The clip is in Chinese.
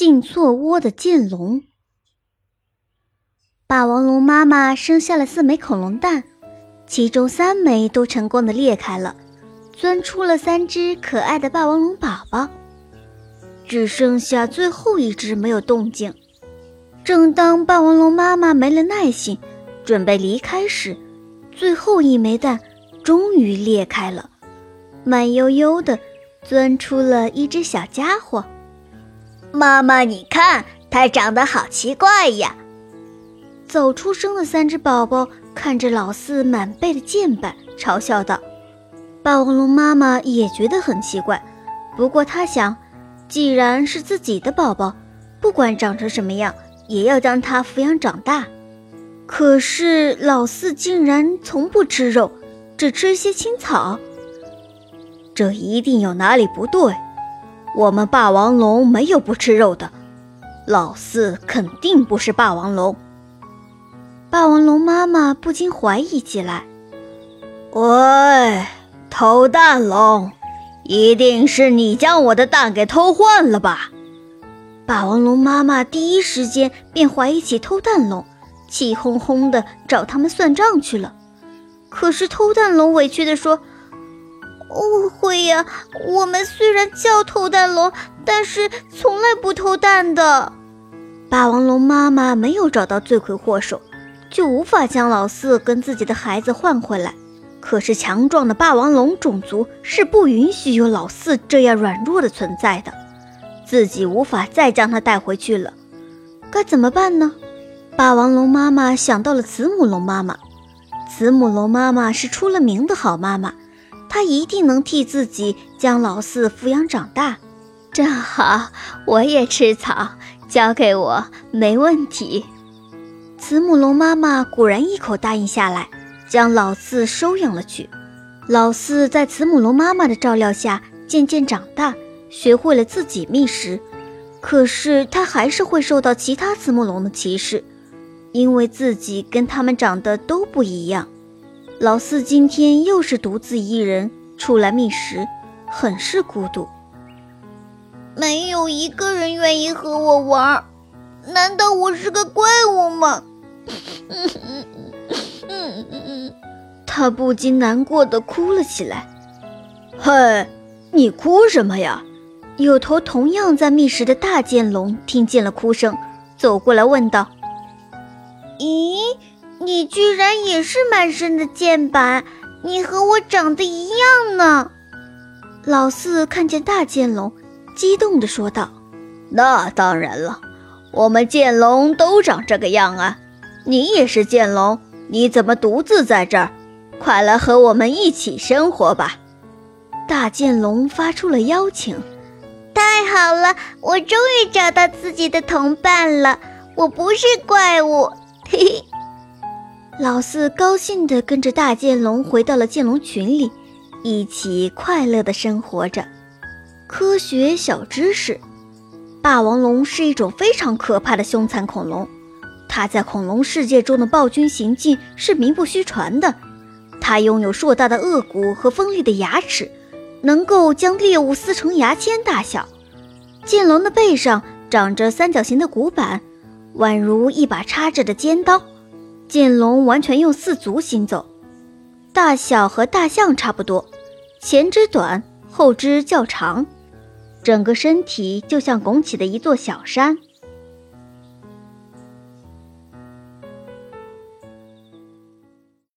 进错窝的剑龙。霸王龙妈妈生下了四枚恐龙蛋，其中三枚都成功的裂开了，钻出了三只可爱的霸王龙宝宝，只剩下最后一只没有动静。正当霸王龙妈妈没了耐心，准备离开时，最后一枚蛋终于裂开了，慢悠悠的钻出了一只小家伙。妈妈，你看，它长得好奇怪呀！走出生的三只宝宝看着老四满背的剑板，嘲笑道：“霸王龙妈妈也觉得很奇怪，不过她想，既然是自己的宝宝，不管长成什么样，也要将它抚养长大。可是老四竟然从不吃肉，只吃一些青草，这一定有哪里不对。”我们霸王龙没有不吃肉的，老四肯定不是霸王龙。霸王龙妈妈不禁怀疑起来：“喂，偷蛋龙，一定是你将我的蛋给偷换了吧？”霸王龙妈妈第一时间便怀疑起偷蛋龙，气哄哄的找他们算账去了。可是偷蛋龙委屈的说。误会呀！我们虽然叫偷蛋龙，但是从来不偷蛋的。霸王龙妈妈没有找到罪魁祸首，就无法将老四跟自己的孩子换回来。可是强壮的霸王龙种族是不允许有老四这样软弱的存在的，自己无法再将他带回去了。该怎么办呢？霸王龙妈妈想到了慈母龙妈妈。慈母龙妈妈是出了名的好妈妈。他一定能替自己将老四抚养长大，正好我也吃草，交给我没问题。慈母龙妈妈果然一口答应下来，将老四收养了去。老四在慈母龙妈妈的照料下渐渐长大，学会了自己觅食。可是他还是会受到其他慈母龙的歧视，因为自己跟他们长得都不一样。老四今天又是独自一人出来觅食，很是孤独。没有一个人愿意和我玩，难道我是个怪物吗？他不禁难过的哭了起来。嘿，你哭什么呀？有头同样在觅食的大剑龙听见了哭声，走过来问道：“咦？”你居然也是满身的剑板，你和我长得一样呢。老四看见大剑龙，激动地说道：“那当然了，我们剑龙都长这个样啊！你也是剑龙，你怎么独自在这儿？快来和我们一起生活吧！”大剑龙发出了邀请。太好了，我终于找到自己的同伴了，我不是怪物，嘿嘿。老四高兴地跟着大剑龙回到了剑龙群里，一起快乐地生活着。科学小知识：霸王龙是一种非常可怕的凶残恐龙，它在恐龙世界中的暴君行径是名不虚传的。它拥有硕大的颚骨和锋利的牙齿，能够将猎物撕成牙签大小。剑龙的背上长着三角形的骨板，宛如一把插着的尖刀。剑龙完全用四足行走，大小和大象差不多，前肢短，后肢较长，整个身体就像拱起的一座小山。